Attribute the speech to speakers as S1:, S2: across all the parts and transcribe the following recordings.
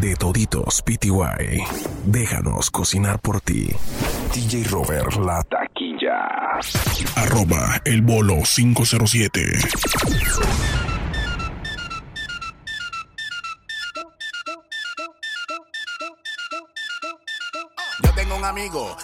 S1: de toditos PTY. Déjanos cocinar por ti. DJ Robert La Taquilla. Arroba el bolo 507.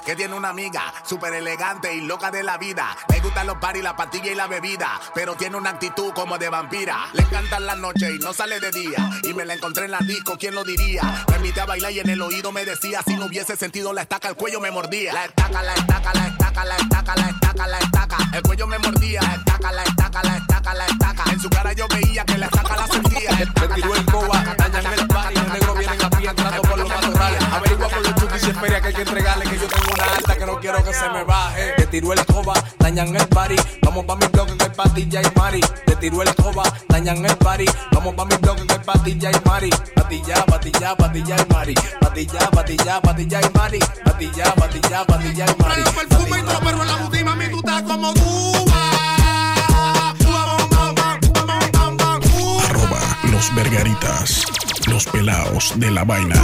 S2: Que tiene una amiga súper elegante y loca de la vida. Le gustan los paris, la pastilla y la bebida, pero tiene una actitud como de vampira. Le encantan las noches y no sale de día. Y me la encontré en la disco, ¿quién lo diría? Me invité a bailar y en el oído me decía, si no hubiese sentido la estaca, el cuello me mordía. La estaca, la estaca, la estaca, la estaca, la estaca, la estaca. El cuello me mordía. La estaca, la estaca, la estaca, la estaca. En su cara yo veía que la estaca la sentía. Me tiró el coba, dañan el party. Los negros vienen a pie entrando por los matorrales. Averigua con los espera que hay que entregarle que yo tengo una alta que no quiero que se me baje. Te tiró el coba, dañan el party. Vamos pa' mi bloque que hay patilla y mari. Te tiró el coba, dañan el party. Vamos pa' mi bloque que hay patilla y mari. Patilla, patilla, patilla y mari. Patilla, patilla, patilla y mari. Patilla, patilla, patilla y mari.
S3: Traigo perfume y todo, pero en la boutique, mami, tú estás como Cuba.
S1: Arroba los vergaritas. Los pelaos de la vaina.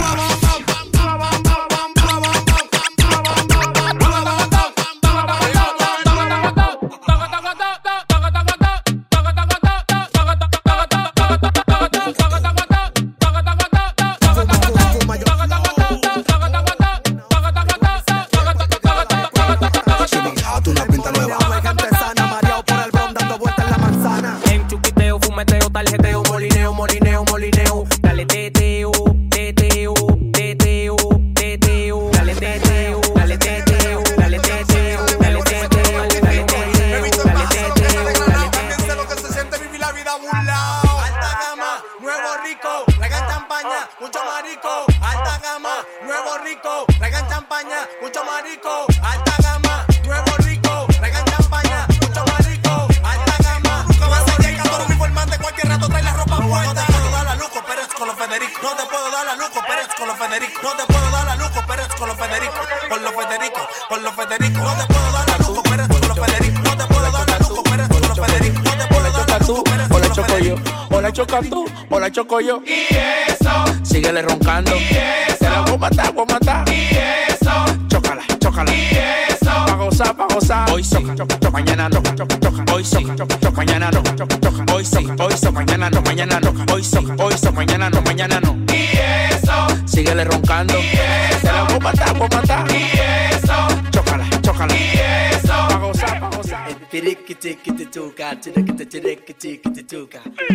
S4: Yo. Y eso. Síguele roncando. Y eso. Te la voy a matar, voy a matar. Y eso. Chócala, chócala. Y eso. Pa' gozar, pa' gozar. Hoy soca, choca, choca, mañana toca, choca, choca. Hoy soca, choca, choca, mañana toca, choca, choca. Hoy soca, hoy soca, mañana no, mañana no. Hoy soca, hoy soca, mañana no, mañana no. Y eso. Síguele roncando. Y eso. Te la voy a matar, voy a matar. Y eso. Chócala, chócala. Y eso. Pa' gozar, pa' gozar.
S5: Filickity-kitty-tuka, chirickity-chirickity-kitty-tuka. And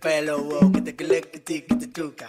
S2: pelo, wow, que te que
S4: te
S6: chuca.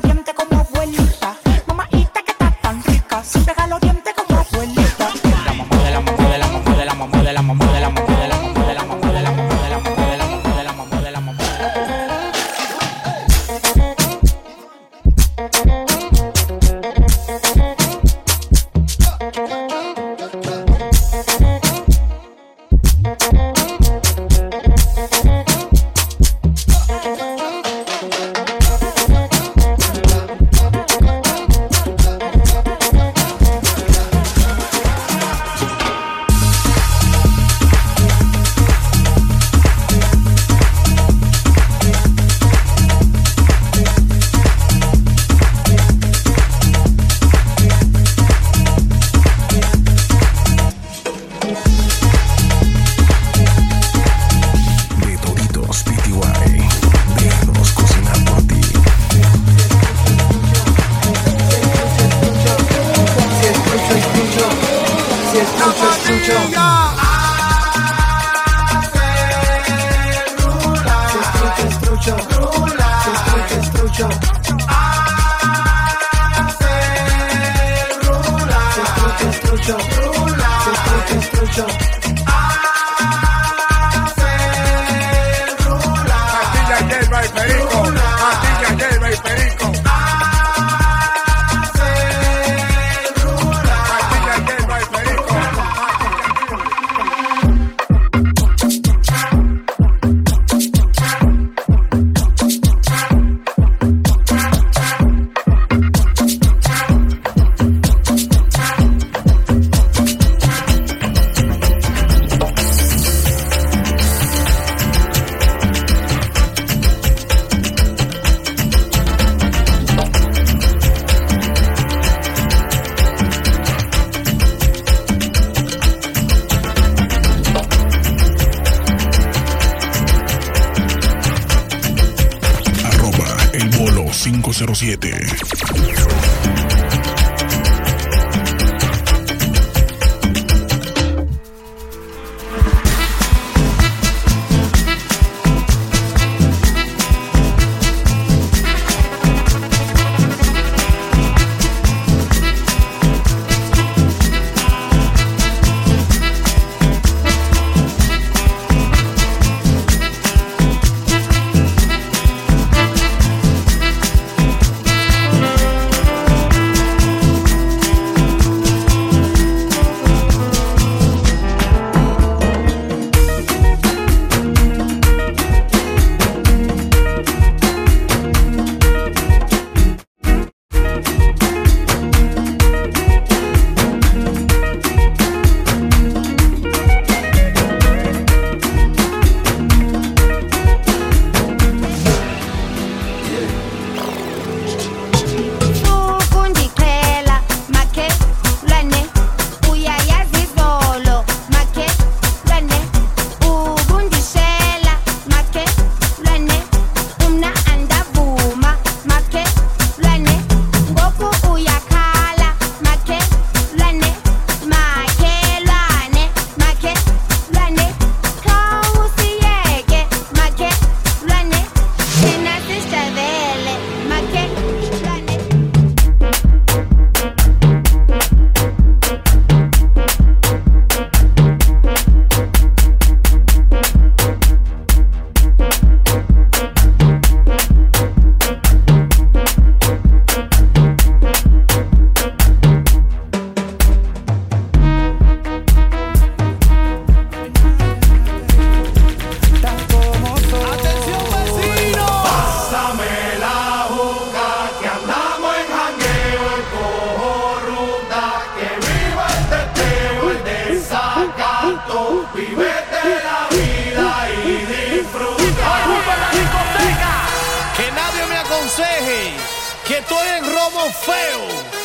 S6: que
S3: estoy en romo feo,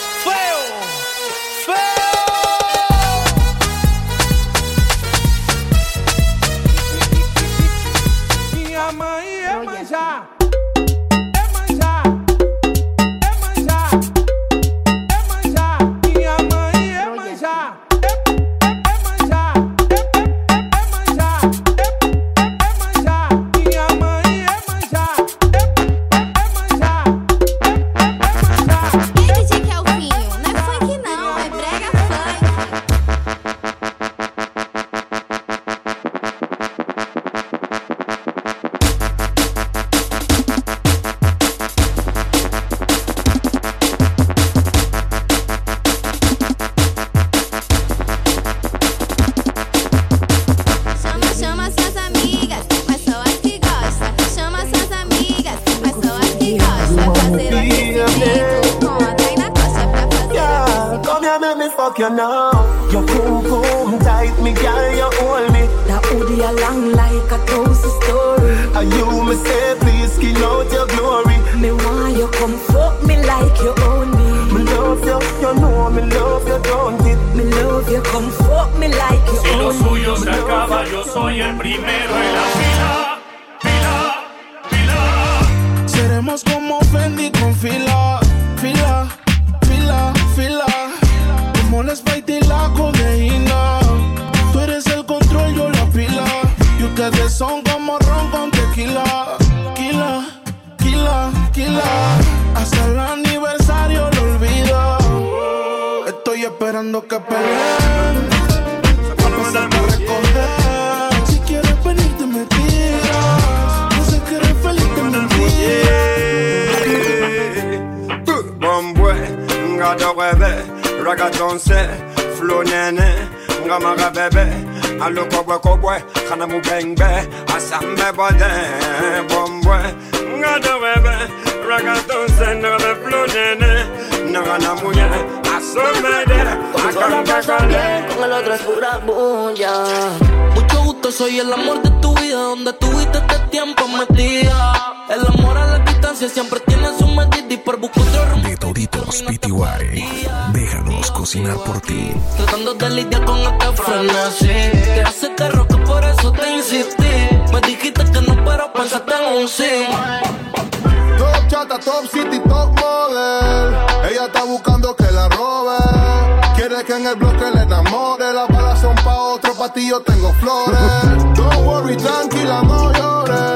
S7: ustedes son como ron con tequila. Kila, kila, kila. Hasta el aniversario lo olvido. Estoy esperando que peleen. Pa' pasarte a recoger. Si quieres venir, te me tiras. No sé que eres feliz, te me
S8: Bombwe, nga dogwebe, ragaton se, flow nene, nga maga bebe, alo kobwe kobwe, kana mu bengbe, asambe bode, bombwe, nga dogwebe, ragaton se, nga be flow nene, nga na muye, asombe de, akamba kale.
S9: Con el otro es pura bulla. Mucho gusto, soy el amor de tu vida. Donde tuviste este tiempo metida. El amor a la distancia siempre tiene su medida y por buscar otro rumbo.
S1: Metoditos PTY, déjanos cocinar por ti.
S9: Tratando de lidiar con esta frenesí. Te hace carro que por eso te insistí. Me dijiste que no, pero pensaste en un sí.
S10: Top chata, top city, top model. Ella está buscando que la robe. Quiere que en el bloque le enamore. Las balas son pa' otro, pa' yo tengo
S5: flores. Don't worry, tranquila, no llores.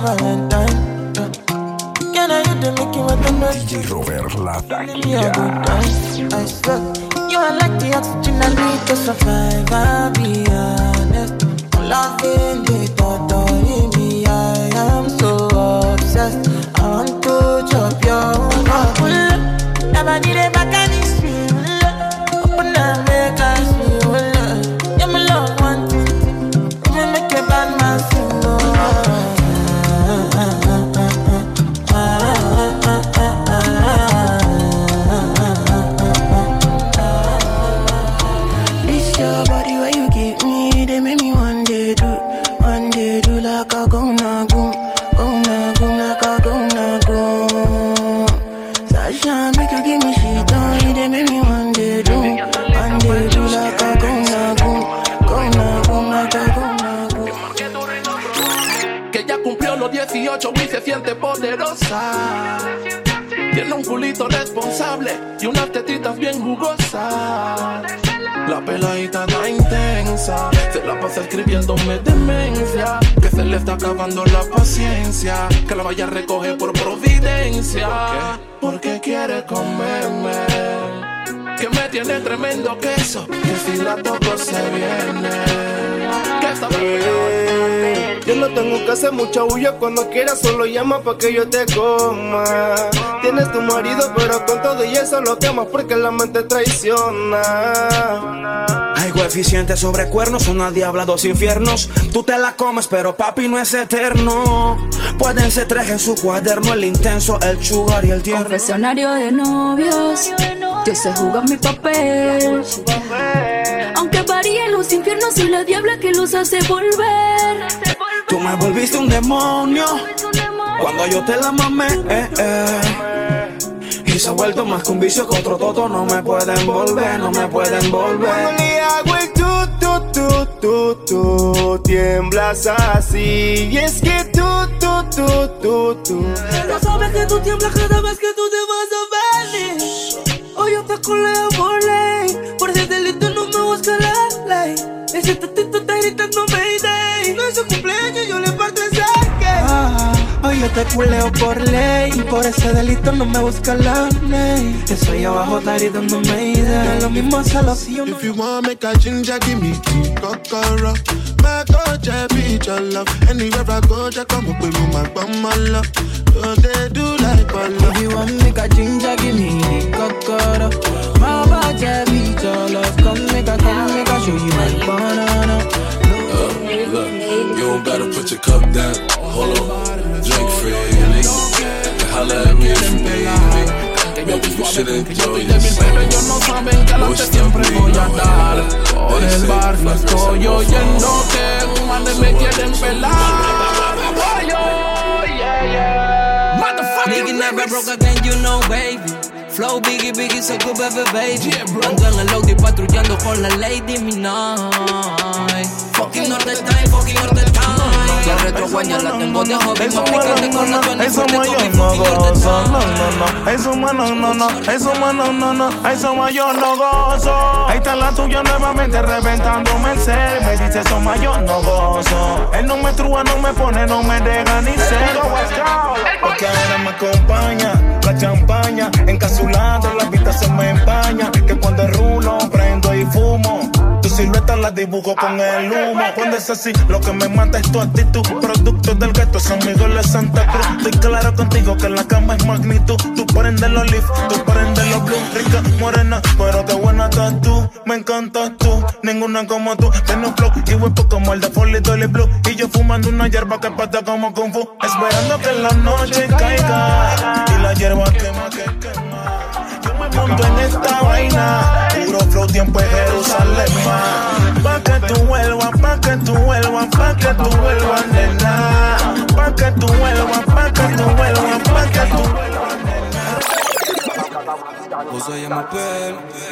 S5: Valentine. Can I hit the Mickey with the?
S1: DJ Robert La
S5: Give me a good time. I swear, you are like the oxygen I need to survive. I'll be honest. Loving the
S7: Tiene un culito responsable y unas tetitas bien jugosas. La peladita está intensa, se la pasa escribiéndome demencia. Que se le está acabando la paciencia, que la vaya a recoger por providencia. Porque quiere comerme, que me tiene tremendo queso. Y si la toco se viene, que está
S11: Eh, Yo no tengo que hacer mucha bulla cuando quieras, solo llama pa' que yo te coma. Tienes tu marido, pero con todo y eso lo quemas porque la mente traiciona.
S12: Hay coeficientes sobre cuernos, una diabla, dos infiernos. Tú te la comes, pero papi no es eterno. Pueden ser tres en su cuaderno, el intenso, el sugar y el tierno.
S13: Confesionario de novios, yo sé jugar mi papel. Aunque varíen los infiernos y la diabla que los hace volver.
S12: Tú me volviste un demonio cuando yo te la mamé. eh, eh. Y se ha vuelto más que un vicio que otro toto. No me pueden volver, no me pueden
S11: Cuando
S12: volver.
S11: le hago el tu, tu, tu, tu, tu, tiemblas así. Y es que tú, tú, tú, tú, tú.
S5: No sabes que tú tiemblas cada vez que tú te vas a venir. Hoy yo te coleo por ley. Por ese delito no me busca la ley. Ese tatito está gritando Hoy yo te culeo por ley. Por ese delito no me busca la ley. Eso ahí abajo está gritando Mayday. Lo mismo solo si yo no.
S10: If you want make a ginger, give me key, kokoro. My coach, I be your love. Anywhere I go, just come up with me, my bum, my love. So they do like my love.
S5: If you want make a ginger, give me the cocoa. My body beat your love. Come make a, come make a show you my banana.
S14: Look, you don't gotta put your cup down. Hold on, drink freely. And holla at me if you need me. Maybe you should enjoy yourself.
S7: Ellos no saben que adelante siempre voy a dar. Por el barrio estoy oyendo que humanos me quieren pelar. Ay, oh, yeah, yeah.
S5: Nigga never broke again, you know, baby. Flow biggie, biggie, so good, baby, baby. Ando en el Audi patrullando con la Lady Midnight. Fucking the time, fucking the time. La retro guaña la tengo de hobby, más picante con la 24
S11: Eso
S5: Kobe,
S11: no gozo, no, no, no. Eso más no, no, no. Eso más no, no. Eso yo no gozo. Ahí está la tuya nuevamente reventándome el ser. Me dice eso yo no gozo. Él no me trúa, no me pone, no me deja ni ser. Porque ahora me acompaña la champaña. Encapsulado, la vista se me empaña. Que cuando rulo, prendo y fumo. Silueta la dibujo con el humo. Cuando es así, lo que me mata es tu actitud. Producto del gueto, San Miguel de Santa Cruz. Estoy claro contigo que la cama es magnitud. Tú prendes los leaf, tú prendes los blue. Rica, morena, pero qué buena estás tú. Me encantas tú, ninguna como tú. Tiene un flow y huepo como el de Folly Dolly Blue. Y yo fumando una hierba que pata como Kung Fu. Esperando que la noche caiga. Y la hierba quema, que quema. Yo me monto en esta vaina. Tiempo en Jerusalén. ma. Pa' que tú vuelvas, pa' que tú vuelvas, pa' que tú vuelvas, nena. Pa' que tú vuelvas, pa' que tú vuelvas, pa' que tú vuelvas,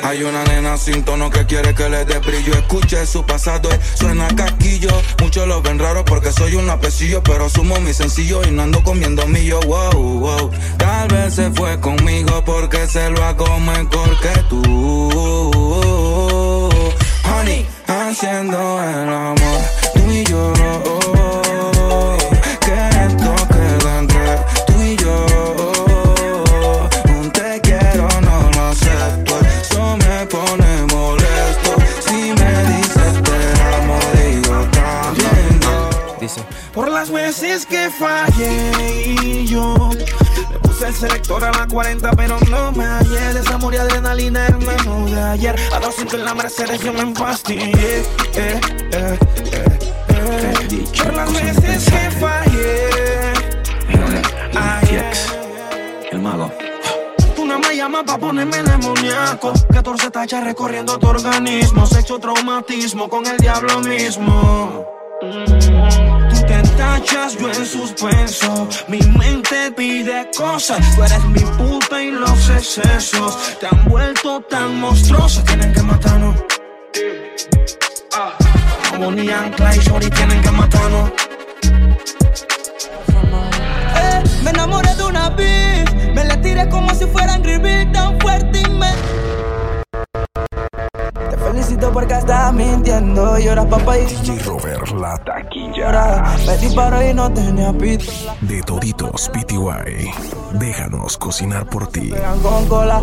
S15: Hay una nena sin tono que quiere que le dé brillo. Escuche su pasado y suena casquillo. Muchos lo ven raro porque soy un apecillo, pero sumo mi sencillo y no ando comiendo millo. Wow, wow. Tal vez se fue conmigo porque se lo hago mejor que tú. Honey, haciendo el amor, tú y yo. Que
S16: Dice, por las veces que fallé y yo le puse el selector a la 40, pero no me hallé. Desamor y adrenalina, hermano de ayer. A 200 en la Mercedes yo me empastillé. Eh, eh, eh. Por las veces que fallé. Ayer.
S15: El mago.
S16: Me llamas pa' ponerme demoníaco 14 tachas recorriendo tu organismo Sexo traumatismo con el diablo mismo Mm, Yo en suspenso. Mi mente pide cosas. Tú eres mi puta y los excesos. Te han vuelto tan monstruosa Tienen que matarnos. Como ni Ancla y Shorty tienen que matarnos.
S17: Eh, me enamoré de una bitch, me la tiré como si fuera Angry tan fuerte y me. Felicito porque estás mintiendo, lloras papá y
S1: DJ Robert, la taquilla.
S17: Me disparó y no tenía pito.
S1: De toditos PTY. Déjanos cocinar por ti.
S17: Con cola,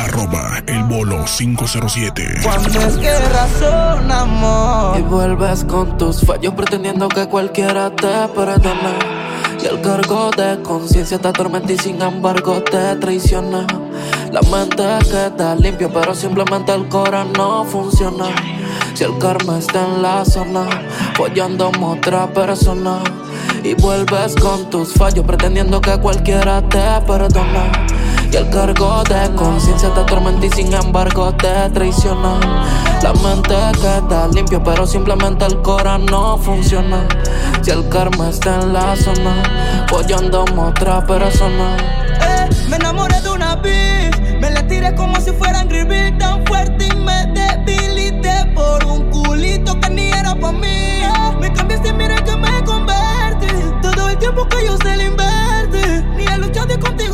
S1: Arroba el bolo 507.
S17: cuando es que razonamos.
S9: Y vuelves con tus fallos pretendiendo que cualquiera te perdone. Y el cargo de conciencia te atormenta y sin embargo te traiciona. La mente queda limpia, pero simplemente el corazón no funciona. Si el karma está en la zona, follando a otra persona. Y vuelves con tus fallos pretendiendo que cualquiera te perdona. Y el cargo de conciencia te atormenta y sin embargo te traiciona. La mente queda limpia, pero simplemente el cora no funciona. Si el karma está en la zona, follando a otra persona.
S17: Eh, me enamoré de una bitch, me la tiré como si fuera Angry tan fuerte y me debilité por un culito que ni era pa' mí. Me cambiaste mira que me convertí. Todo el tiempo que yo se le invertí, ni he luchado contigo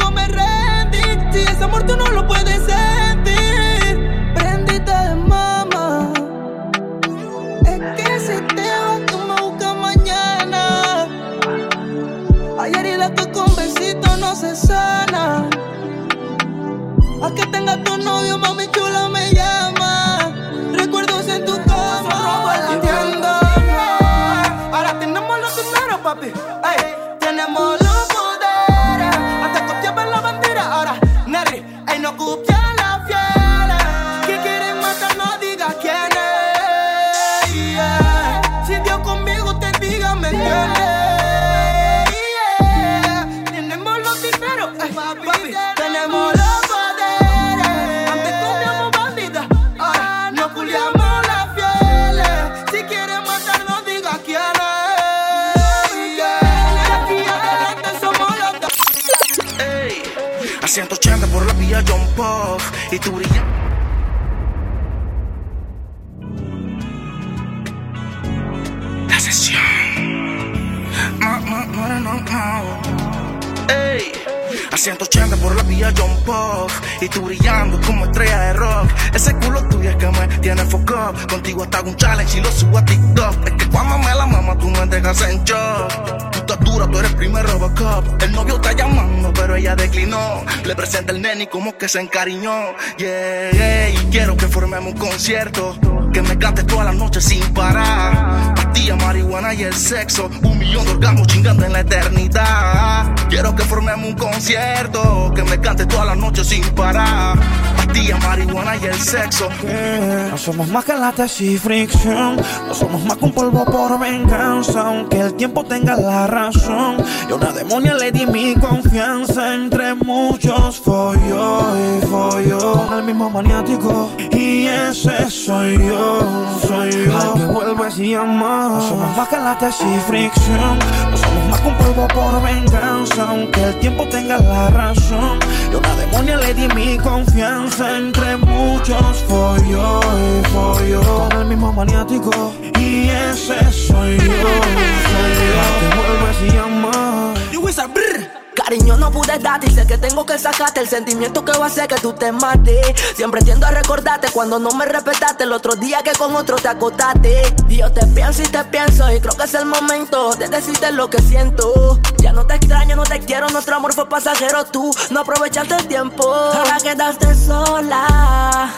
S17: amor tú no lo puedes sentir, prendite mama. Es que si te vas tú me buscas mañana. Hay heridas que con besitos no se sana. A que tenga tu novio, mami chula
S16: Pop y tú brillas. La sesión. No, no, no, no, no. Ey, a 180 por la vía John Pop y tú brillando como estrella de rock. Ese culo tuyo es que me tiene foco. Contigo hasta un challenge y lo subo a TikTok. Es que cuando la mama tú me dejas en shock. Tú estás dura, tú eres primer Robocop. El novio está llamando, pero ella declinó. Le presenta el nene como que se encariñó. Yeah, yeah, y quiero que formemos un concierto. Que me cantes toda la noche sin parar. Pastilla, marihuana y el sexo. Un millón de orgasmos chingando en la eternidad. Quiero que formemos un concierto. Que me cantes toda la noche sin parar. Pastilla, marihuana y el sexo.
S12: No somos más que latas y fricción. No somos más que un polvo por venganza. Aunque el tiempo tenga la razón. Y a una demonia le di mi confianza. Entre muchos folló y folló. Con el mismo maniático. Y ese soy yo, soy yo. Al que vuelves y amas. No somos más que latas y fricción. No somos más que un polvo por venganza. Aunque el tiempo tenga la razón. Y a una demonia le
S11: di mi confianza entre muchos follo y follo. Con el mismo maniático y ese soy yo. Soy yo. Te vuelves y llamas.
S18: Cariño, no pude darte y sé que tengo que sacarte el sentimiento que va a hacer que tú te mates. Siempre tiendo a recordarte cuando no me respetaste el otro día que con otro te acotaste. Y yo te pienso y te pienso y creo que es el momento de decirte lo que siento. Ya no te extraño, no te quiero, nuestro amor fue pasajero, tú no aprovechaste el tiempo. Ahora quedaste sola.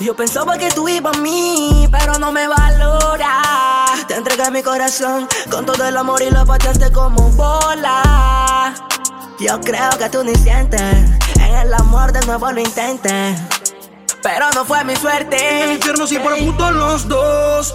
S18: Yo pensaba que tú ibas a mí, pero no me valora. Te entregué mi corazón con todo el amor y lo pateaste como bola. Yo creo que tú ni sientes, en el amor de nuevo lo intentes. Pero no fue mi suerte.
S12: En el infierno sí por puto los dos.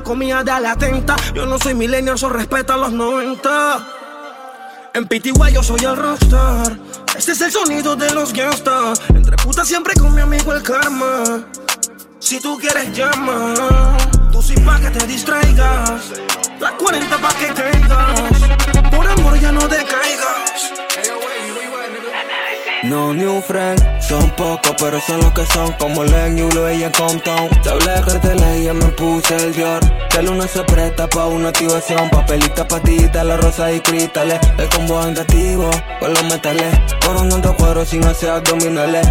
S12: comía de la atenta. Yo no soy millennial, so respeta los 90. En PTY yo soy el rockstar. Este es el sonido de los gangsters. Entre putas siempre con mi amigo el karma. Si tú quieres llama, tú sí pa' que te distraigas. La 40 pa' que caigas. Por amor ya no decaigas.
S15: No new friend, son pocos pero son los que son Como Len y Ulo y en Compton. Te hablé carteles y ya me puse el Dior. Que luna se presta pa' una activación. Papelita, patita, la rosa y cristales. El combo andativo con los metales. Coronando cuadros sin hacer abdominales.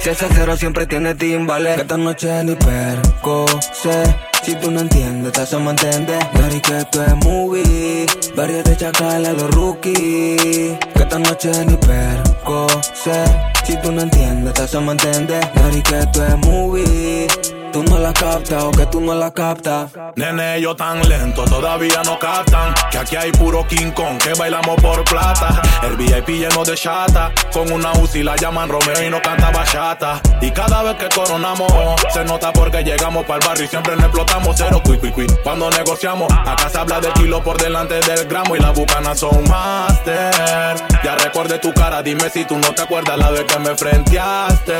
S15: Si ese cero siempre tiene timbales. Que esta noche ni perco sé si tú no entiendes, te hacemos entender. Dari que esto es movie. Varios de chacal a los rookies. Que esta noche ni perco sé. Si tú no entiendes, te hacemos entender. Dari que esto es movie. Tú no la captas o que tú no la captas.
S19: Nene, yo tan lento, todavía no captan. Que aquí hay puro King Kong, que bailamos por plata. El VIP lleno de chata. Con una UCI la llaman Romeo y no canta bachata. Y cada vez que coronamos, se nota porque llegamos para el barrio y siempre nos explotamos cero cui, cui, cui. Cuando negociamos, acá se habla de kilo por delante del gramo y las bucanas son master. Ya recuerde tu cara, dime si tú no te acuerdas la vez que me frenteaste.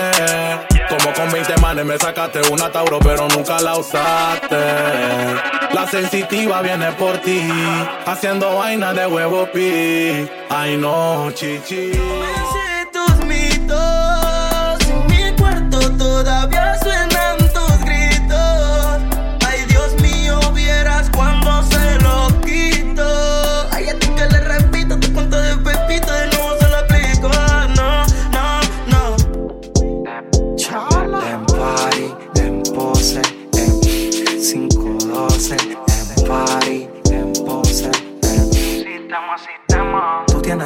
S19: Como con 20 manes me sacaste una Pero nunca la usaste. La sensitiva viene por ti, haciendo vaina de huevo pi. Ay no, chichi.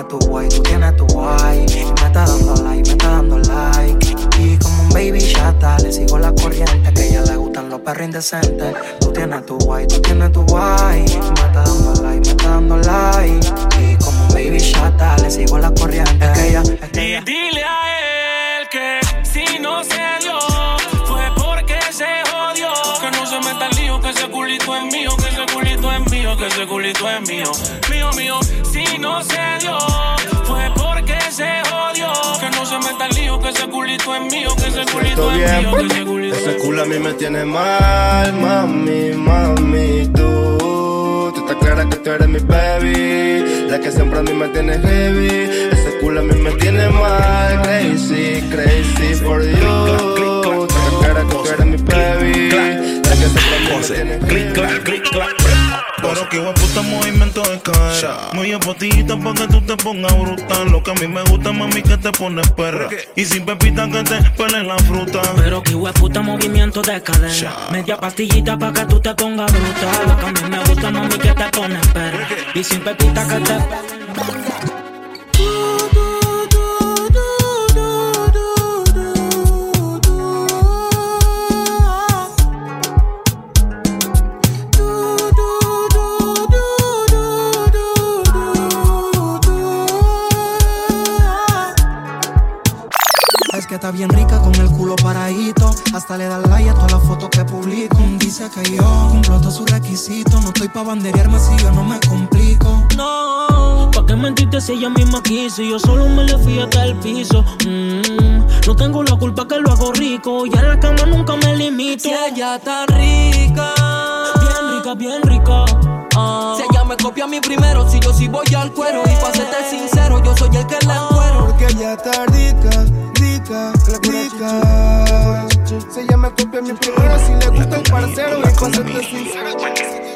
S15: Tienes tu guay, tú tienes tu guay. Me está dando like, me está dando like. Y como un baby chata, le sigo la corriente. Que ella le gustan los perros indecentes. Tú tienes tu guay, tú tienes tu guay. Me está dando like, me está dando like. Y como un baby chata, le sigo la corriente. Es que ella, es ella.
S20: Dile a él que si no se dio, fue porque se jodió. Que no se meta el lío, que ese culito es mío, que ese culito es mío, que ese culito es mío. Si no se dio, fue porque se jodió. Que no se meta el lío, que ese culito es mío, que ese culito es mío, que ese culito
S21: Ese culo a mí me tiene mal, mami, mami, tú. Tú estás clara que tú eres mi baby. La que siempre a mí me tiene heavy. Ese culo a mí me tiene mal, crazy, crazy for you. Tú estás clara que tú eres mi baby. La que siempre a mí me tiene heavy.
S11: Pero que puta movimiento de cara Muy apotita pa' que tú te pongas brutal Lo que a mí me gusta, mami, que te pones perra. Y sin pepita que te pelen la fruta.
S22: Pero que puta movimiento de cadera Media pastillita pa' que tú te pongas brutal Lo que a mí me gusta, mami, que te pones perra. Y sin pepita que te...
S15: que
S23: está bien rica con el culo paradito. Hasta le da like a todas las fotos que publico. Dice que yo cumplo todos sus requisitos. No estoy pa' banderearme si yo no me complico.
S22: No, ¿pa' qué mentirte si ella misma quiso? Y yo solo me le fui hasta el piso. Mm, no tengo la culpa que lo hago rico. Y en la cama nunca me limito.
S5: Si ella está rica,
S22: bien rica, bien rica. Ah.
S5: Si ella me copia a mí primero, si yo sí voy al cuero. Y pa' serte sincero, yo soy el que la encuero.
S24: Porque ella está rica, rica, rica. Si ella me copia a mí primero, si le gusta el parcero. Y pa' serte sincero.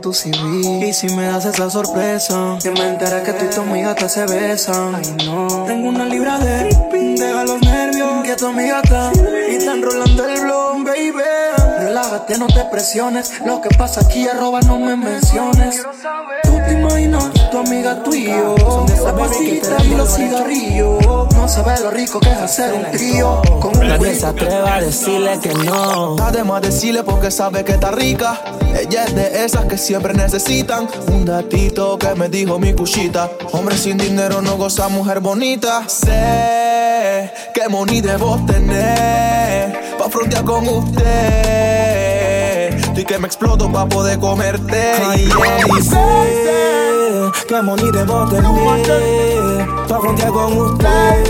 S5: En tu
S23: CV. Y si me das esa sorpresa, que me enteré que tú y tu amiga te se besan. Ay, no. Tengo una libra de deja los nervios. Que tu amiga está y están rolando el blog, baby. Relájate, no te presiones. Lo que pasa aquí, arroba, no me menciones. Tú te tu amiga, tú y yo. Son esas pasitas y los cigarrillos. No sabes lo rico que es hacer un trío. Con un
S12: Nadie se atreve a decirle que no. Además decirle porque sabe que está rica. Ella es de esas que siempre necesitan un datito que me dijo mi cuchita. Hombre sin dinero no goza mujer bonita. Sé que money debo tener pa frontear con usted. Y que me exploto pa poder comerte.
S23: Ay,
S12: Y sé que money debo tener pa frontear con usted.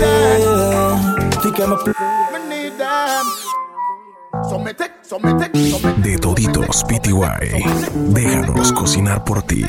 S12: Y que me exploto.
S24: Somete, somete, somete.
S1: De toditos PTY. Déjanos cocinar por ti.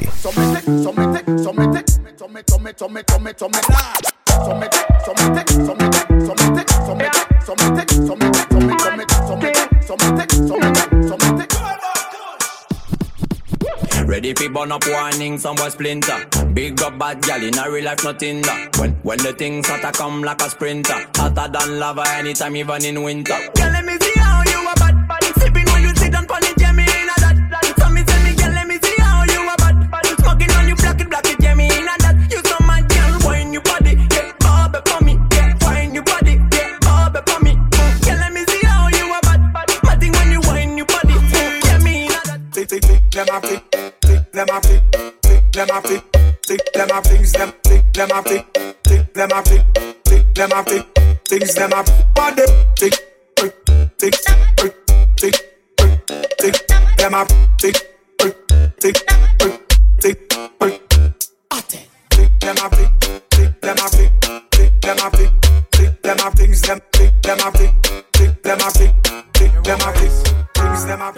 S25: Ready fi burn up warning, some boy splinter. Big up bad gal in a real life, nothing that. When when the things hotter come like a sprinter, hotter than lava anytime, even in winter.
S18: Girl, let me see how you a bad, bad. Sipping when you sit down on it, yeah, me in a that, that. So me tell me, girl, let me see how you a bad, bad. Smoking on you, black it, black it, yeah, me in a that. You so mad, girl, wine your body, yeah, bob it for me, yeah, wine your body, yeah, bob it for me. Girl, let me see how you a bad, bad. Mad thing when you wine your body, yeah, me in a that.
S26: Tick, tick, tick, them a tick, tick, them a flick, flick them a flick, flick them a things them, flick them a flick, flick them a flick, flick them a flick, things them a body, flick, flick, flick, flick, flick, flick, them a flick, flick, flick, flick.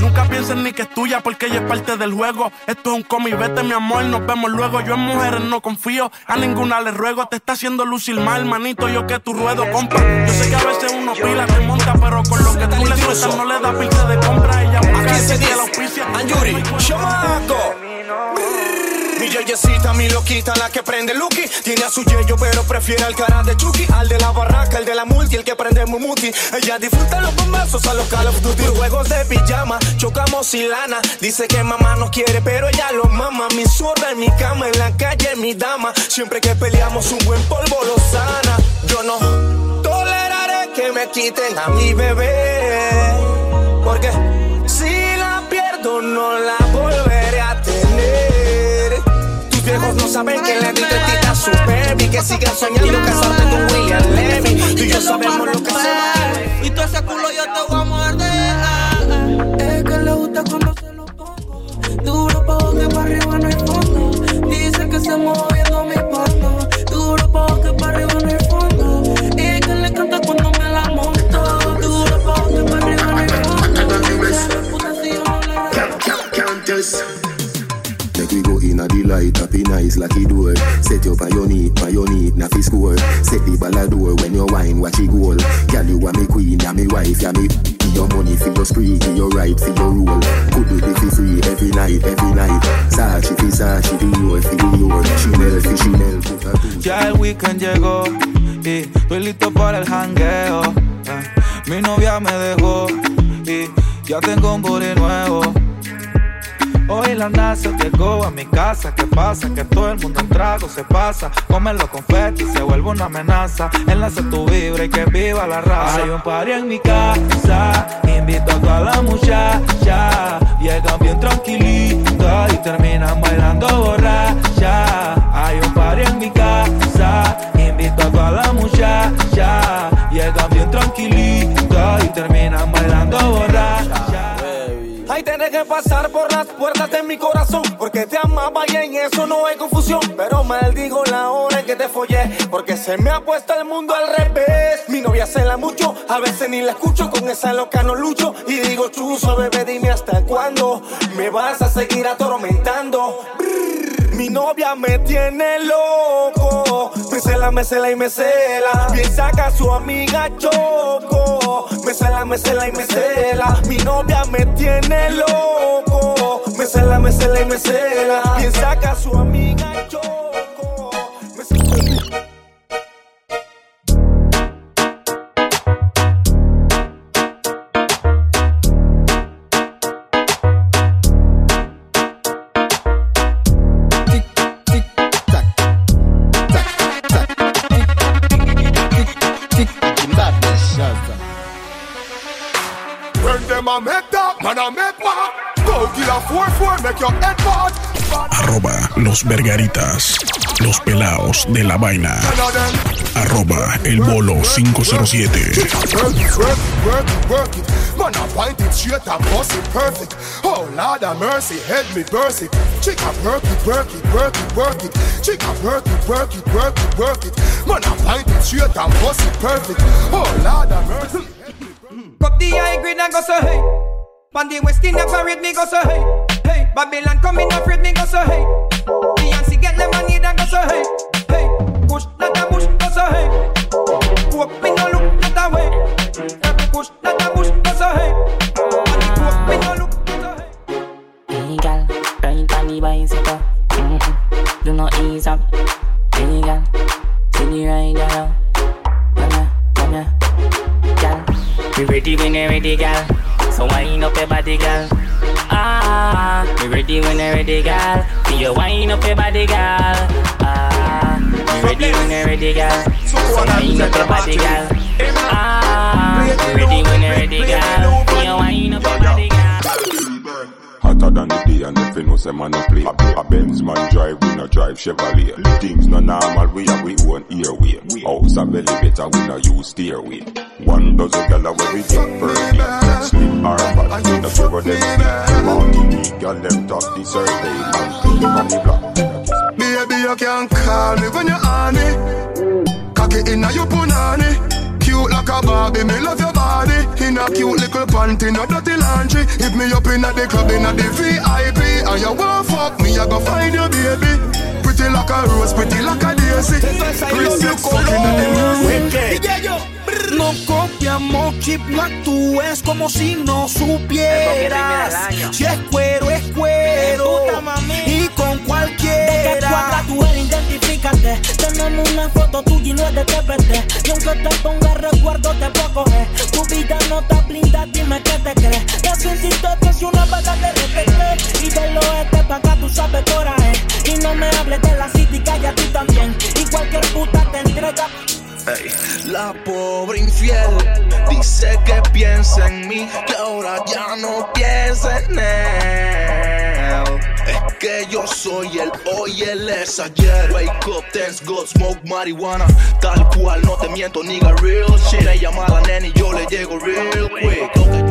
S7: Nunca piensen ni que es tuya porque ella es parte del juego. Esto es un cómic, vete mi amor, nos vemos luego. Yo en mujeres no confío, a ninguna le ruego. Te está haciendo lucir mal, manito, yo que tu ruedo, compa. Yo sé que a veces uno pila te monta, pero con lo que tú le sueltas no le da pinche de compra. Ella busca
S25: Aquí se
S7: ese que
S25: dice,
S7: la auspicia.
S25: Anjuri, chamaco.
S21: Yeyecita, mi loquita, la que prende Lucky. Tiene a su yello, pero prefiere al cara de Chucky. Al de la barraca, el de la multi, el que prende Mumuti. Ella disfruta los bombazos a los Call of Duty. Juegos de pijama, chocamos y lana. Dice que mamá no quiere, pero ella lo mama. Mi zurda en mi cama, en la calle, mi dama. Siempre que peleamos, un buen polvo lo sana. Yo no toleraré que me quiten a mi bebé. Porque si la pierdo, no la saben que le di teta a su baby. Que sigan soñando casarte con William Levy. Tú y yo sabemos lo que se
S27: Y todo ese culo yo te
S28: Ya
S15: el weekend llegó y estoy listo para el jangueo. eh. Mi novia me dejó y ya tengo un booty nuevo. Hoy la NASA llegó a mi casa. ¿Qué pasa? Que todo el mundo en trago se pasa. Come los confetis se vuelve una amenaza. Enlace tu vibra y que viva la raza. Hay un party en mi casa. Invito a toda la muchacha. Llegan bien tranquilitas y terminan bailando borracha. Hay un party en mi casa. Invito a toda la muchacha. Llegan bien tranquilitas y terminan bailando borracha.
S21: Ay, tenés que pasar por las puertas de mi corazón. Porque te amaba y en eso no hay confusión. Pero maldigo la hora se me ha puesto el mundo al revés. Mi novia cela mucho, a veces ni la escucho. Con esa loca no lucho. Y digo, chuzo, bebé, dime hasta cuándo me vas a seguir atormentando. Mi novia me tiene loco. Me cela, me cela y me cela. Bien saca su amiga Choco. Me cela, me cela y me cela. Mi novia me tiene loco. Me cela, me cela y me cela. Bien saca su amiga Choco.
S29: Los vergaritas. Los pelaos de la vaina. Arroba el bolo 507.
S10: Work it, work it, work it, work it. Man, I point it straight and bust it perfect. Oh, Lord of mercy, head me burst it. Chick up, work it, work it, work it, work it. Chick up, work it, work it, work it, work it. Man, I point it straight and bust it perfect. Oh, Lord of mercy.
S30: Cup the high grade and go so hey. Pan the West Indian parade me go so hey. Hey, Babylon come in afraid me go so hey. Beyonce get lemonade and go so hey. Hey, push not a push go so hey. Walk me no look not a way. Push not a push go so hey. Walk me no look
S31: Hey girl, ride on the bicycle. Mm-hmm. Do not ease up. Hey girl, see ride around. Come here, come here, girl. We ready when you ready, girl. So wind up your body, girl. Ah, we ready when you ready, girl. See you wind up your body, girl. Ah, we ready when you ready, girl. So wind up your body, girl. Ah, we ready when you ready, girl. See you wind up your body, girl.
S32: Hotter than the day and if you know say man no play. A Benz man drive, we no drive Chevrolet. Things no normal, we have we own airway. House a belly better, we no use stairway. One dozen gala where we get per day Sleep our bad, we no favor them Martinique, girl them top the survey Man clean from the block.
S10: Baby, you can call me when you're on it. Cock it inna your punani. Cute like a Barbie, me love your body. In a cute little panty, no dirty laundry. Hit me up inna the club, inna the VIP. And you want fuck me, I go find your baby. Pretty like a rose, pretty like a daisy. Princess fucking inna the
S12: No copiamos chip, no actúes como si no supieras. Si es cuero, es cuero. Y con cualquiera.
S22: TBT. Tenemos una foto tuya y no es de TBT. Y aunque te ponga recuerdo, te puedo coger. Tu vida no está blinda, dime qué te crees. Ya insistente si una vaga te respeté. Y del oeste pa' acá tú sabes coraje. Y no me hables de la city, calla tú también. Y cualquier puta te entrega.
S16: La pobre infiel dice que piensa en mí, que ahora ya no piensa en él. Es que yo soy el hoy, él es ayer. Wake up, thanks God, smoke marihuana. Tal cual, no te miento, nigga, real shit. Ella llama la nena y yo le llego real quick.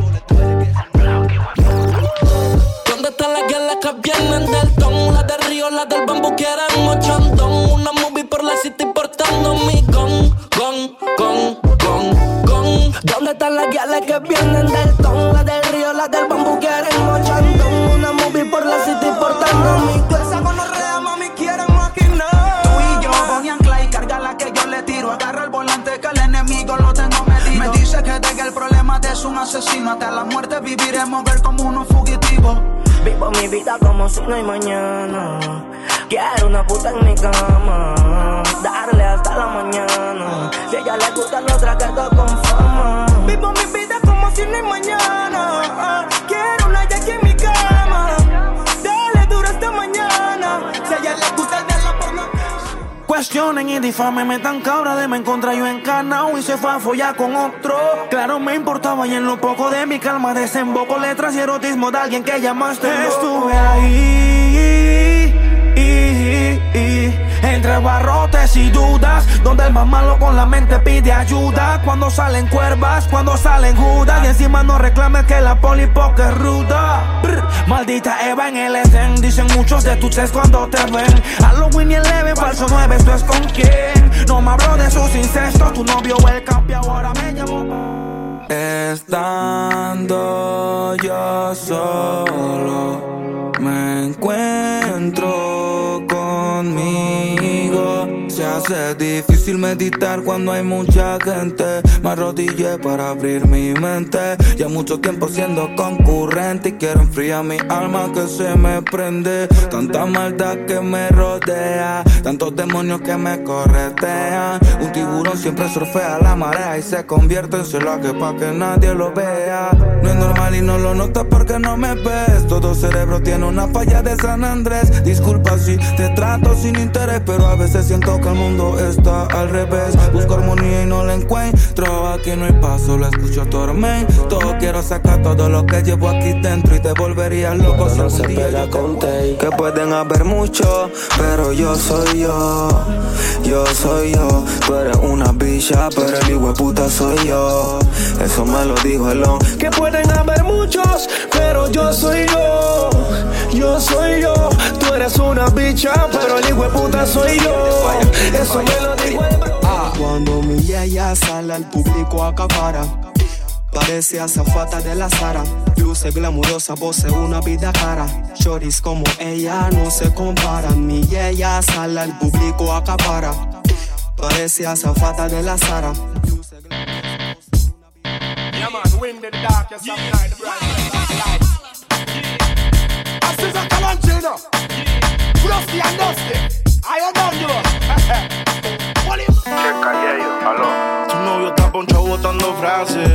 S18: Que vienen del ton? Las del río, las del bambú quieren mochondón. Una movie por la city portando mi con.
S24: Esa gonorrea, mami, quieren maquinar. Tú y yo, Bonnie and Clyde, carga la que yo le tiro. Agarra el volante que el enemigo lo tengo medido. Me dice que de que el problema es un asesino. Hasta la muerte viviremos ver como unos fugitivos.
S18: Vivo mi vida como si no hay mañana. Quiero una puta en mi cama. Darle hasta la mañana. Si a ella le gusta lo traqueto con fama.
S24: Vivo mi vida si no hay mañana. Ah, Quiero una yachi en mi cama. Dale duro hasta mañana. Si a ella le gusta el de la porno.
S12: Cuestionen y difamen, me tan cabra de me encontrar yo encarnado y se fue a follar con otro. Claro, me importaba y en lo poco de mi calma desemboco letras y erotismo de alguien que llamaste. Estuve ahí. Entre barrotes y dudas, donde el más malo con la mente pide ayuda. Cuando salen cuervas, cuando salen judas, y encima no reclames que la polipoca es ruda. Maldita Eva en el Edén, dicen muchos de tus ex cuando te ven. Halloween y el leve, falso 9, esto es con quién. No me hablo sus incestos, tu novio el campeón ahora me llamó.
S15: Estando yo solo, me encuentro conmigo. Se hace difícil meditar cuando hay mucha gente. Me arrodillé para abrir mi mente. Ya mucho tiempo siendo concurrente y quiero enfriar mi alma que se me prende. Tanta maldad que me rodea, tantos demonios que me corretean. Un tiburón siempre surfea la marea y se convierte en que pa' que nadie lo vea. No es normal y no lo notas porque no me ves. Todo cerebro tiene una falla de San Andrés. Disculpa si te trato sin interés, pero a veces siento que el mundo está al revés. Busco armonía y no la encuentro. Aquí no hay paso, solo escucho tormento. Quiero sacar todo lo que llevo aquí dentro y te volverías loco. si
S33: no se pega con Tay. Que pueden haber muchos, pero yo soy yo. Yo soy yo. Tú eres una bicha, pero el hijo puta soy yo. Eso me lo dijo el on.
S7: Que pueden haber muchos, pero yo soy yo. Yo soy yo. Tú eres una bicha, pero el hijo puta soy yo. Eso me lo dijo el bro.
S23: Cuando mi yaya sale al público acapara Parece azafata de la Sara. Luce glamurosa, posee una vida cara. Shorties como ella no se comparan. Mi yaya sale al público acapara Parece azafata de la Sara.
S34: Yeah, man, wind in the darkest of night, the brightest of light. I see the Calangino. Frosty and Dusty. What if?
S35: Tu novio está ponchado botando frases.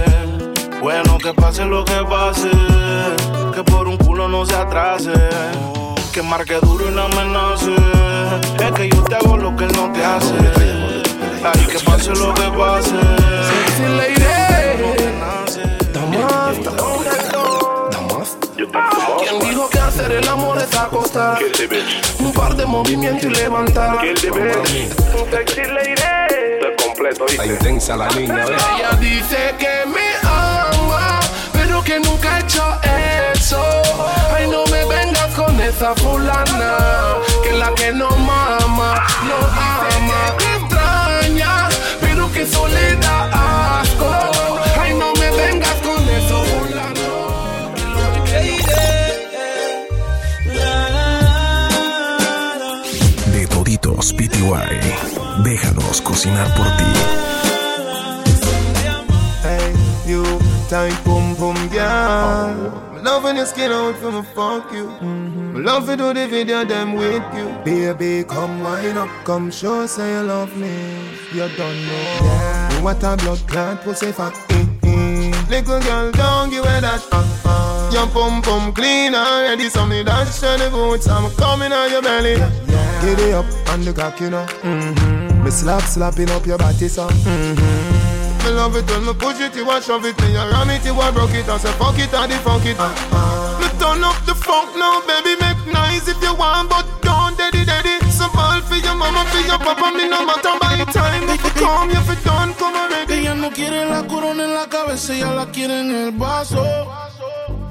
S35: Bueno, que pase lo que pase. Que por un culo no se atrase. Que marque duro y no amenace. Es que yo te hago lo que él no te hace. Ay, que pase lo que pase.
S7: ¿Quién dijo que hacer el amor es acostar? Un par de movimientos y levantar. Un sexy lady.
S2: completo, Está intensa la niña, ¿ves?
S7: Ella dice que me ama, pero que nunca ha hecho eso. Ay, no me vengas con esa fulana, que la que no mama, no ama. Que extraña, pero que eso le da asco.
S1: Toditos PTY. Déjanos cocinar por ti.
S36: Hey, you, boom boom, yeah. Me loving your skin out from fuck you. Love to do the video them with you. Baby, come up, come show say you love me. You don't know yeah. what a blood pussy. Little girl, don't give away that. Your pum pum clean already, so me dash to the boots. I'm coming on your belly. Yeah. Get it up on the cock, you know. Mm-hmm. Me slap slapping up your body, so. Mm-hmm. Me love it when me push it, you a shove it, me a ram it, you a broke it, I say fuck it, I the fuck it. Uh-uh. Me turn up the funk now, baby, make nice if you want, but don't daddy daddy.
S7: Ella no quiere la corona en la cabeza, ella la quiere en el vaso.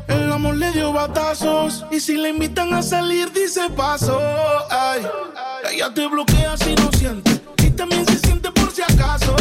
S7: El amor le dio batazos y si le invitan a salir dice paso. Ay, ella te bloquea si no siente y también se siente por si acaso.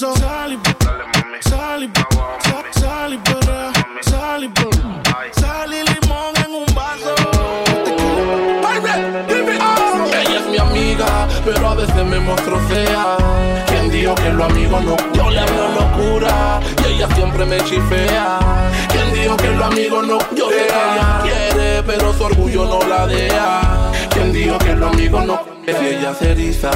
S7: Eso sal y sal y sal, y sal y limón en un vaso.
S37: Ella es mi amiga, pero a veces me muestro fea. ¿Quién dijo que los amigos no? Yo le veo locura y ella siempre me chifea. ¿Quién dijo que los amigos no? Yo sé que ella quiere, pero su orgullo no la deja. ¿Quién dijo que los amigos no? Ella se eriza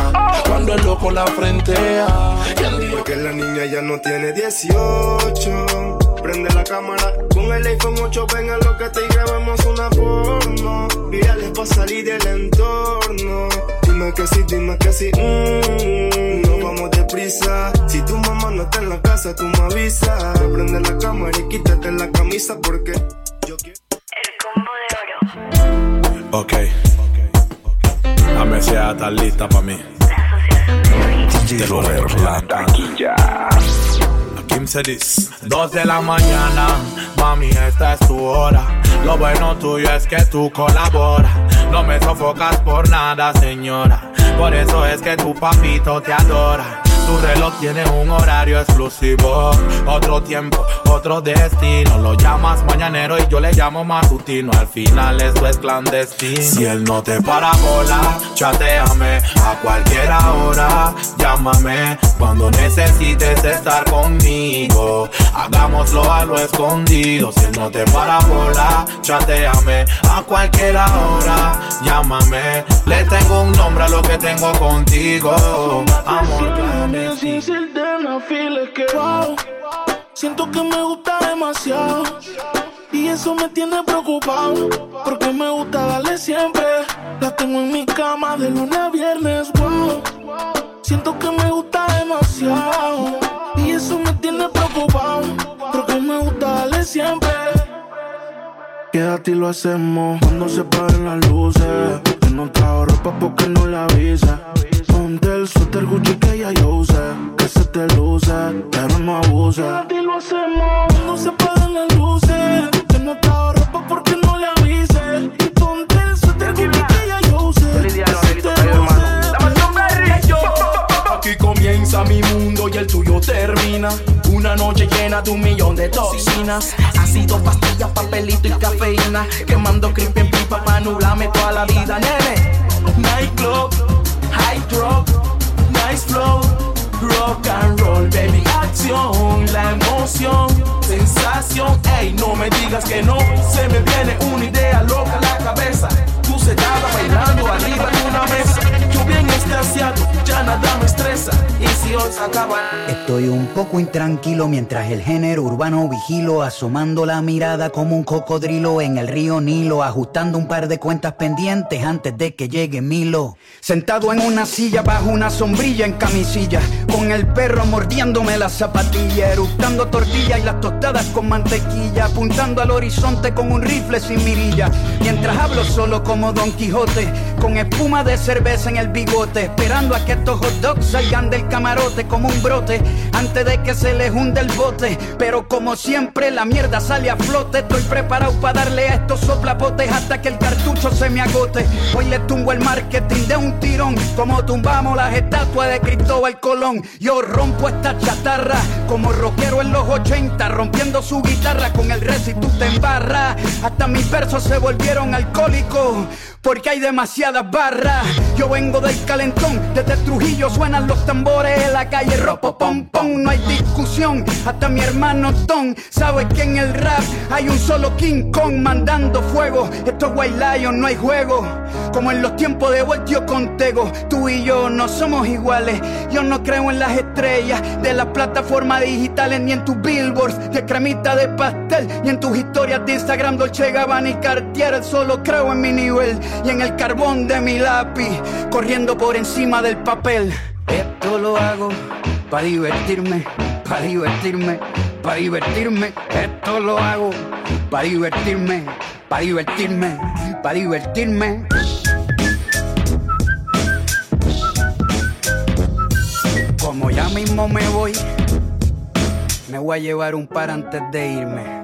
S37: cuando el loco la frentea. ¿Quién
S21: Porque la niña ya no tiene 18. Prende la cámara con el iPhone 8. Venga lo que te y grabamos una porno. Virales para salir del entorno. Dime que sí, dime que sí. mm, nos vamos deprisa. Si tu mamá no está en la casa, tú me avisas. Prende la cámara y quítate la camisa porque yo quiero.
S19: Ok. La mesa está lista para mí.
S1: DJ Robert, la taquilla.
S19: Kim se dice Dos de la mañana, mami, esta es tu hora. Lo bueno tuyo es que tú colaboras. No me sofocas por nada, señora. Por eso es que tu papito te adora. Tu reloj tiene un horario exclusivo. Otro tiempo, otro destino. Lo llamas mañanero y yo le llamo matutino. Al final esto es clandestino. Si él no te para bola, chateame a cualquier hora. Llámame cuando necesites estar conmigo. Hagámoslo a lo escondido. Si él no te para bola, chateame a cualquier hora. Llámame, le tengo un nombre a lo que tengo contigo. Amor,
S7: Es difícil de no feel es que wow, siento que me gusta demasiado. Y eso me tiene preocupado. Porque me gusta darle siempre. La tengo en mi cama de lunes a viernes, wow. Siento que me gusta demasiado. Y eso me tiene preocupado. Porque me gusta darle siempre. Quédate y lo hacemos cuando se paren las luces. Yo no trajo ropa porque no la avisa. Ponte el suéter Gucci que ya yo usé. Que se te luce, pero no abuse. Quédate y lo hacemos cuando se paren las luces. Yo no trajo ropa porque no le avise. Y ponte el suéter Gucci
S16: comienza mi mundo y el tuyo termina. Una noche llena de un millón de toxinas. Ácido, pastillas, papelito y cafeína. Quemando creepy en pipa pa' nublarme toda la vida, nene. Nightclub, high drop, nice flow. Rock and roll, baby, acción, la emoción, sensación. Ey, no me digas que no, se me viene una idea loca a la cabeza. Tú sentada bailando arriba de una mesa. Ya nada me estresa. Y si hoy se acaba.
S38: Estoy un poco intranquilo mientras el género urbano vigilo, asomando la mirada como un cocodrilo en el río Nilo, ajustando un par de cuentas pendientes antes de que llegue Milo. Sentado en una silla bajo una sombrilla en camisilla, con el perro mordiéndome la zapatilla, eructando tortillas y las tostadas con mantequilla, apuntando al horizonte con un rifle sin mirilla, mientras hablo solo como Don Quijote, con espuma de cerveza en el bigote, esperando a que estos hot dogs salgan del camarote como un brote, antes de que se les hunde el bote. Pero como siempre, la mierda sale a flote. Estoy preparado para darle a estos soplapotes hasta que el cartucho se me agote. Hoy le tumbo el marketing de un tirón, como tumbamos las estatuas de Cristóbal Colón. Yo rompo esta chatarra como rockero en los 80, rompiendo su guitarra con el tú te embarras. Hasta mis versos se volvieron alcohólicos porque hay demasiadas barras. Yo vengo del calentón, desde Trujillo suenan los tambores en la calle ropo pom pom, no hay discusión. Hasta mi hermano Tom sabe que en el rap hay un solo King Kong mandando fuego. Esto es White Lion, no hay juego. Como en los tiempos de Voltio Contego, tú y yo no somos iguales. Yo no creo en las estrellas de las plataformas digitales ni en tus billboards de cremita de pastel ni en tus historias de Instagram Dolce Gabbana y Cartier. Solo creo en mi nivel y en el carbón de mi lápiz, corriendo por encima del papel. Esto lo hago para divertirme, para divertirme, para divertirme. Esto lo hago para divertirme, para divertirme, para divertirme. Como ya mismo me voy, me voy a llevar un par antes de irme.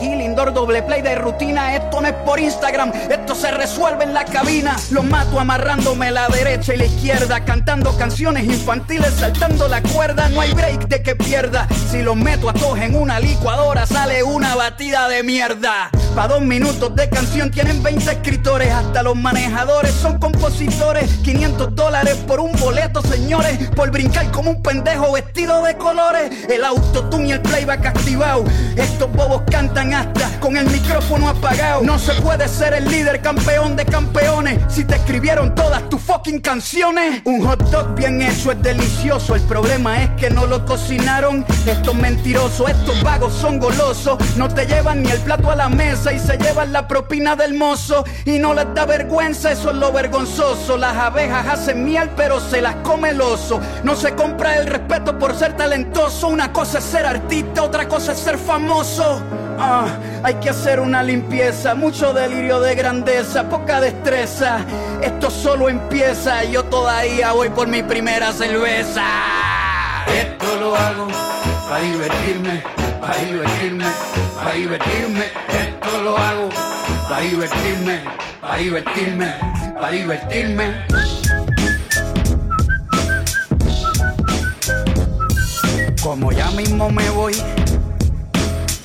S38: Gil, indoor, doble play de rutina. Esto no es por Instagram, esto se resuelve en la cabina. Los mato amarrándome la derecha y la izquierda, cantando canciones infantiles, saltando la cuerda. No hay break de que pierda. Si los meto a todos en una licuadora, sale una batida de mierda. Pa' dos minutos de canción tienen 20 escritores, hasta los manejadores son compositores. 500 dólares por un boleto, señores, por brincar como un pendejo vestido de colores. El autotune y el playback activado. Estos bobos cantan con el micrófono apagado. No se puede ser el líder campeón de campeones si te escribieron todas tus fucking canciones. Un hot dog bien hecho es delicioso. El problema es que no lo cocinaron. Estos mentirosos, estos vagos son golosos. No te llevan ni el plato a la mesa y se llevan la propina del mozo. Y no les da vergüenza, eso es lo vergonzoso. Las abejas hacen miel, pero se las come el oso. No se compra el respeto por ser talentoso. Una cosa es ser artista, otra cosa es ser famoso. Ah, hay que hacer una limpieza, mucho delirio de grandeza, poca destreza. Esto solo empieza, yo todavía voy por mi primera cerveza. Esto lo hago para divertirme, para divertirme, para divertirme. Esto lo hago para divertirme, para divertirme, para divertirme. Como ya mismo me voy,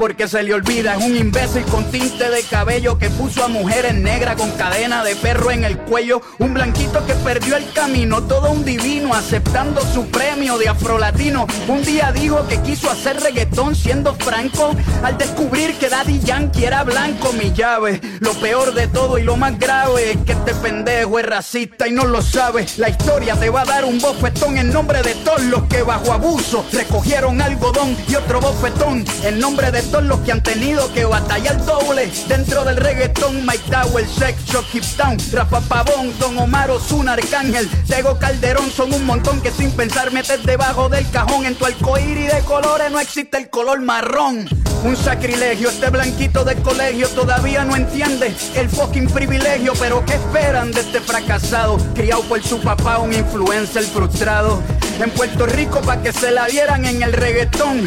S38: porque se le olvida. Es un imbécil con tinte de cabello que puso a mujeres negras con cadena de perro en el cuello. Un blanquito que perdió el camino, todo un divino aceptando su premio de afrolatino. Un día dijo que quiso hacer reggaetón siendo franco al descubrir que Daddy Yankee era blanco. Mi llave, lo peor de todo y lo más grave es que este pendejo es racista y no lo sabe. La historia te va a dar un bofetón en nombre de todos los que bajo abuso recogieron algodón y otro bofetón en nombre de todos los que han tenido que batallar doble dentro del reggaetón. Mike Tower, Sex Shop, Keep Town, Rafa Pavón, Don Omar Ozuna, Arcángel, Tego Calderón. Son un montón que sin pensar metes debajo del cajón. En tu arcoíris de colores no existe el color marrón. Un sacrilegio, este blanquito de colegio todavía no entiende el fucking privilegio. Pero ¿qué esperan de este fracasado? Criado por su papá, un influencer frustrado. En Puerto Rico pa' que se la dieran en el reggaetón.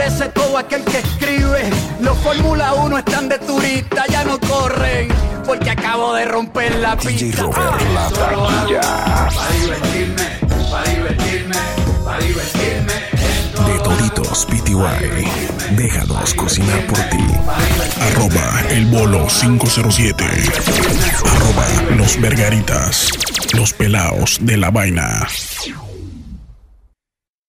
S38: merece todo aquel que escribe. Los Fórmula 1 están de turista, ya no corren, porque acabo de romper la pista.
S29: la taquilla.
S38: Para divertirme, para divertirme, para divertirme.
S29: De Toditos PTY. Déjanos cocinar por ti. Arroba el bolo 507. Arroba los vergaritas. Los pelaos de la vaina.